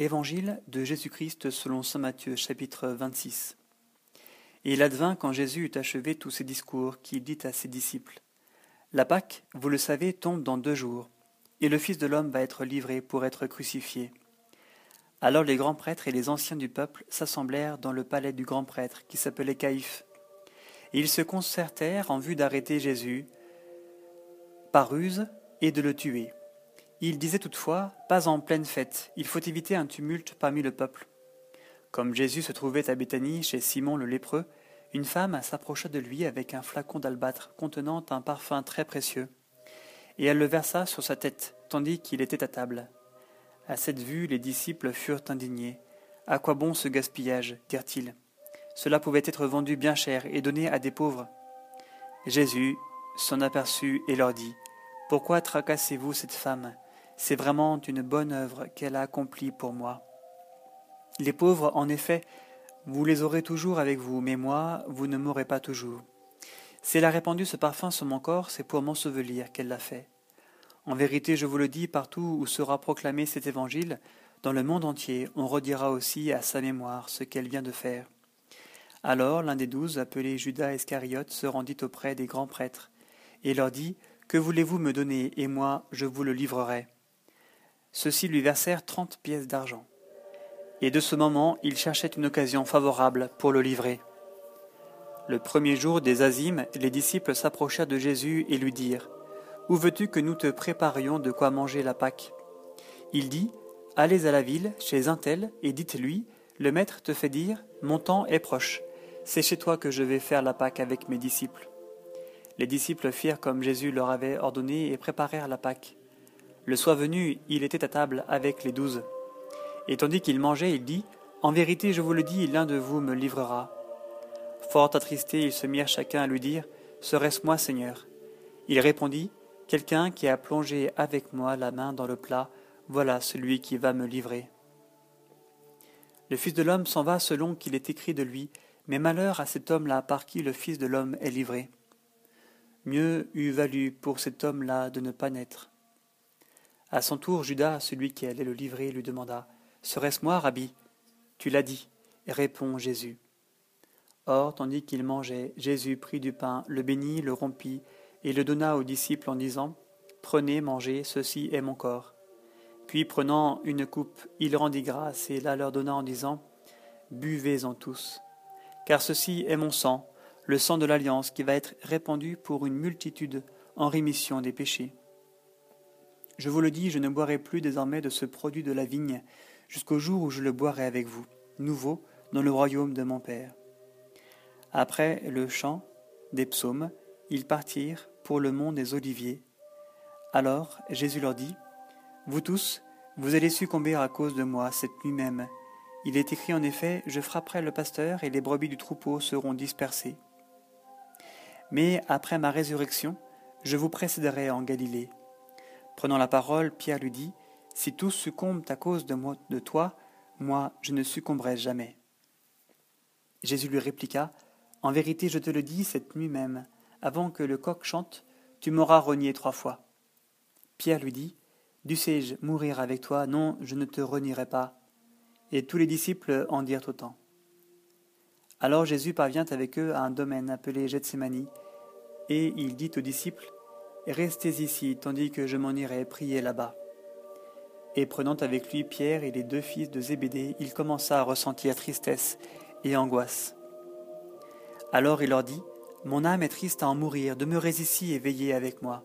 Évangile de Jésus-Christ selon saint Matthieu chapitre 26. Et il advint quand Jésus eut achevé tous ses discours qu'il dit à ses disciples. La Pâque, vous le savez, tombe dans deux jours, et le Fils de l'homme va être livré pour être crucifié. Alors les grands prêtres et les anciens du peuple s'assemblèrent dans le palais du grand prêtre qui s'appelait Caïphe. Et ils se concertèrent en vue d'arrêter Jésus par ruse et de le tuer. Il disait toutefois, pas en pleine fête, il faut éviter un tumulte parmi le peuple. Comme Jésus se trouvait à Béthanie chez Simon le lépreux, une femme s'approcha de lui avec un flacon d'albâtre contenant un parfum très précieux, et elle le versa sur sa tête, tandis qu'il était à table. À cette vue, les disciples furent indignés. À quoi bon ce gaspillage dirent-ils. Cela pouvait être vendu bien cher et donné à des pauvres. Jésus s'en aperçut et leur dit Pourquoi tracassez-vous cette femme? C'est vraiment une bonne œuvre qu'elle a accomplie pour moi. Les pauvres, en effet, vous les aurez toujours avec vous, mais moi, vous ne m'aurez pas toujours. Si elle a répandu ce parfum sur mon corps, c'est pour m'ensevelir qu'elle l'a fait. En vérité, je vous le dis, partout où sera proclamé cet évangile, dans le monde entier, on redira aussi à sa mémoire ce qu'elle vient de faire. Alors l'un des douze, appelé Judas Iscariote, se rendit auprès des grands prêtres, et leur dit Que voulez-vous me donner, et moi je vous le livrerai. Ceux-ci lui versèrent trente pièces d'argent. Et de ce moment, il cherchait une occasion favorable pour le livrer. Le premier jour des Azimes, les disciples s'approchèrent de Jésus et lui dirent Où veux-tu que nous te préparions de quoi manger la Pâque? Il dit Allez à la ville, chez un tel, et dites-lui Le maître te fait dire Mon temps est proche. C'est chez toi que je vais faire la Pâque avec mes disciples. Les disciples firent comme Jésus leur avait ordonné et préparèrent la Pâque. Le soir venu, il était à table avec les douze. Et tandis qu'il mangeait, il dit En vérité, je vous le dis, l'un de vous me livrera. Fort attristés, ils se mirent chacun à lui dire Serait-ce moi, Seigneur? Il répondit Quelqu'un qui a plongé avec moi la main dans le plat, voilà celui qui va me livrer. Le Fils de l'homme s'en va selon qu'il est écrit de lui, mais malheur à cet homme-là par qui le Fils de l'homme est livré. Mieux eût valu pour cet homme-là de ne pas naître. À son tour, Judas, celui qui allait le livrer, lui demanda Serait-ce moi, Rabbi? Tu l'as dit, répond Jésus. Or, tandis qu'il mangeait, Jésus prit du pain, le bénit, le rompit, et le donna aux disciples en disant Prenez, mangez, ceci est mon corps. Puis, prenant une coupe, il rendit grâce et la leur donna en disant Buvez-en tous, car ceci est mon sang, le sang de l'alliance qui va être répandu pour une multitude en rémission des péchés. Je vous le dis, je ne boirai plus désormais de ce produit de la vigne, jusqu'au jour où je le boirai avec vous, nouveau, dans le royaume de mon Père. Après le chant des psaumes, ils partirent pour le mont des Oliviers. Alors Jésus leur dit, Vous tous, vous allez succomber à cause de moi cette nuit même. Il est écrit en effet, Je frapperai le pasteur et les brebis du troupeau seront dispersées. Mais après ma résurrection, je vous précéderai en Galilée. Prenant la parole, Pierre lui dit Si tous succombent à cause de, toi, moi je ne succomberai jamais. Jésus lui répliqua En vérité, je te le dis, cette nuit même, avant que le coq chante, tu m'auras renié trois fois. Pierre lui dit Dussé-je mourir avec toi? Non, je ne te renierai pas. Et tous les disciples en dirent autant. Alors Jésus parvient avec eux à un domaine appelé Gethsemane, et il dit aux disciples Restez ici, tandis que je m'en irai prier là-bas. Et prenant avec lui Pierre et les deux fils de Zébédée, il commença à ressentir tristesse et angoisse. Alors il leur dit Mon âme est triste à en mourir, demeurez ici et veillez avec moi.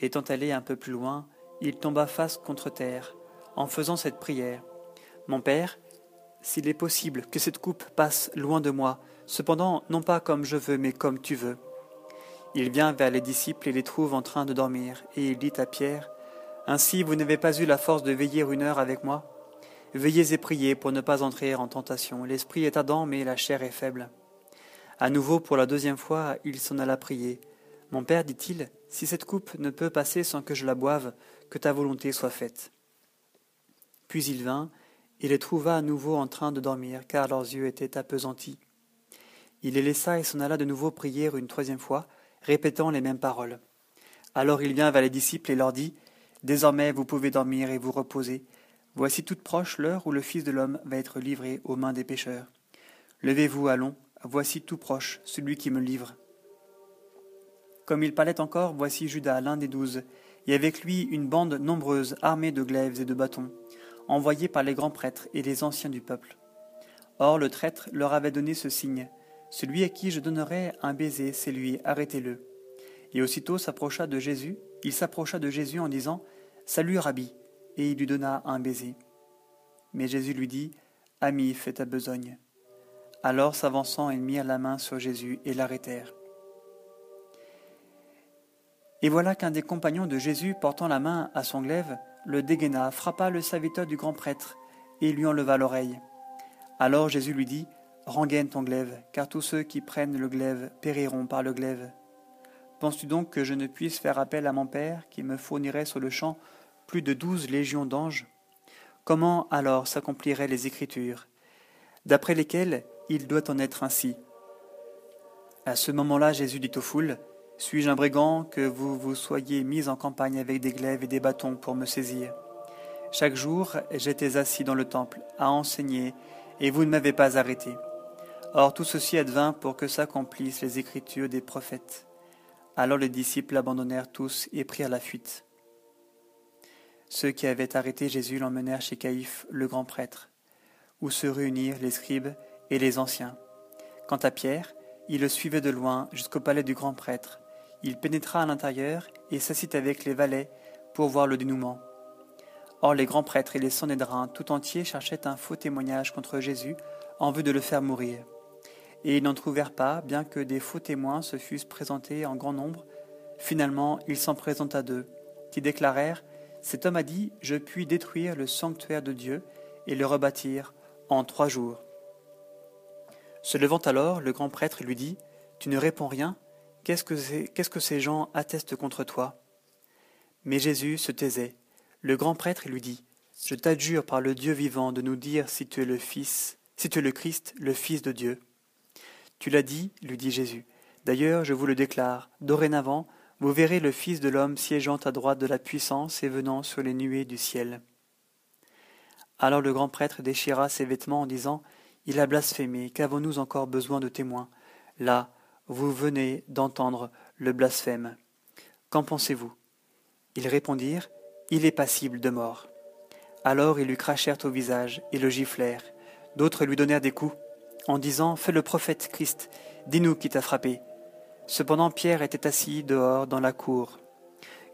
Étant allé un peu plus loin, il tomba face contre terre, en faisant cette prière Mon Père, s'il est possible que cette coupe passe loin de moi, cependant non pas comme je veux, mais comme tu veux. Il vient vers les disciples et les trouve en train de dormir, et il dit à Pierre, Ainsi vous n'avez pas eu la force de veiller une heure avec moi? Veillez et priez pour ne pas entrer en tentation. L'esprit est ardent, mais la chair est faible. À nouveau, pour la deuxième fois, il s'en alla prier. Mon Père, dit-il, si cette coupe ne peut passer sans que je la boive, que ta volonté soit faite. Puis il vint, et les trouva à nouveau en train de dormir, car leurs yeux étaient appesantis. Il les laissa et s'en alla de nouveau prier une troisième fois, répétant les mêmes paroles. Alors il vient vers les disciples et leur dit Désormais vous pouvez dormir et vous reposer. Voici toute proche l'heure où le Fils de l'homme va être livré aux mains des pécheurs. Levez-vous, allons, voici tout proche celui qui me livre. Comme il parlait encore, voici Judas, l'un des douze, et avec lui une bande nombreuse armée de glaives et de bâtons, envoyés par les grands prêtres et les anciens du peuple. Or le traître leur avait donné ce signe Celui à qui je donnerai un baiser, c'est lui, arrêtez-le. Et aussitôt s'approcha de Jésus, il s'approcha de Jésus en disant Salut, Rabbi, et il lui donna un baiser. Mais Jésus lui dit Ami, fais ta besogne. Alors s'avançant, ils mirent la main sur Jésus et l'arrêtèrent. Et voilà qu'un des compagnons de Jésus, portant la main à son glaive, le dégaina, frappa le serviteur du grand prêtre, et lui enleva l'oreille. Alors Jésus lui dit, Rengaine ton glaive, car tous ceux qui prennent le glaive périront par le glaive. Penses-tu donc que je ne puisse faire appel à mon Père, qui me fournirait sur le champ plus de douze légions d'anges? Comment alors s'accompliraient les Écritures, d'après lesquelles il doit en être ainsi À ce moment-là, Jésus dit aux foules, suis-je un brigand que vous vous soyez mis en campagne avec des glaives et des bâtons pour me saisir? Chaque jour, j'étais assis dans le temple à enseigner, et vous ne m'avez pas arrêté. Or tout ceci advint pour que s'accomplissent les écritures des prophètes. Alors les disciples abandonnèrent tous et prirent la fuite. Ceux qui avaient arrêté Jésus l'emmenèrent chez Caïphe, le grand prêtre, où se réunirent les scribes et les anciens. Quant à Pierre, il le suivait de loin jusqu'au palais du grand prêtre, il pénétra à l'intérieur et s'assit avec les valets pour voir le dénouement. Or les grands prêtres et les Sanhédrins tout entiers cherchaient un faux témoignage contre Jésus en vue de le faire mourir. Et ils n'en trouvèrent pas, bien que des faux témoins se fussent présentés en grand nombre. Finalement, il s'en présenta deux, qui déclarèrent Cet homme a dit Je puis détruire le sanctuaire de Dieu et le rebâtir en trois jours. Se levant alors, le grand prêtre lui dit Tu ne réponds rien Qu'est-ce que, ces gens attestent contre toi? Mais Jésus se taisait. Le grand prêtre lui dit Je t'adjure par le Dieu vivant de nous dire si tu es le Fils, si tu es le Christ, le Fils de Dieu. Tu l'as dit, lui dit Jésus. D'ailleurs, je vous le déclare, dorénavant, vous verrez le Fils de l'homme siégeant à droite de la puissance et venant sur les nuées du ciel. Alors le grand prêtre déchira ses vêtements en disant Il a blasphémé, qu'avons-nous encore besoin de témoins? Là, vous venez d'entendre le blasphème. Qu'en pensez-vous? Ils répondirent Il est passible de mort. Alors ils lui crachèrent au visage et le giflèrent. D'autres lui donnèrent des coups, en disant Fais le prophète Christ, dis-nous qui t'a frappé. Cependant Pierre était assis dehors dans la cour.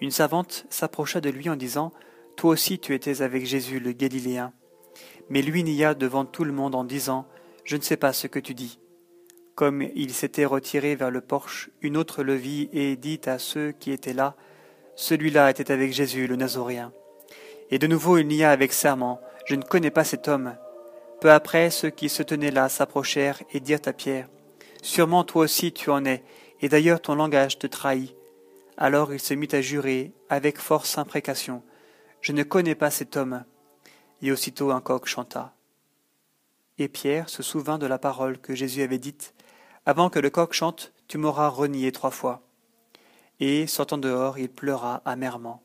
Une savante s'approcha de lui en disant Toi aussi tu étais avec Jésus le Galiléen. Mais lui nia devant tout le monde en disant Je ne sais pas ce que tu dis. Comme il s'était retiré vers le porche, une autre le vit et dit à ceux qui étaient là, Celui-là était avec Jésus le Nazoréen. Et de nouveau il nia avec serment, Je ne connais pas cet homme. Peu après, ceux qui se tenaient là s'approchèrent et dirent à Pierre, Sûrement toi aussi tu en es, et d'ailleurs ton langage te trahit. Alors il se mit à jurer, avec force imprécation, Je ne connais pas cet homme. Et aussitôt un coq chanta. Et Pierre se souvint de la parole que Jésus avait dite, avant que le coq chante, tu m'auras renié trois fois. Et, sortant dehors, il pleura amèrement.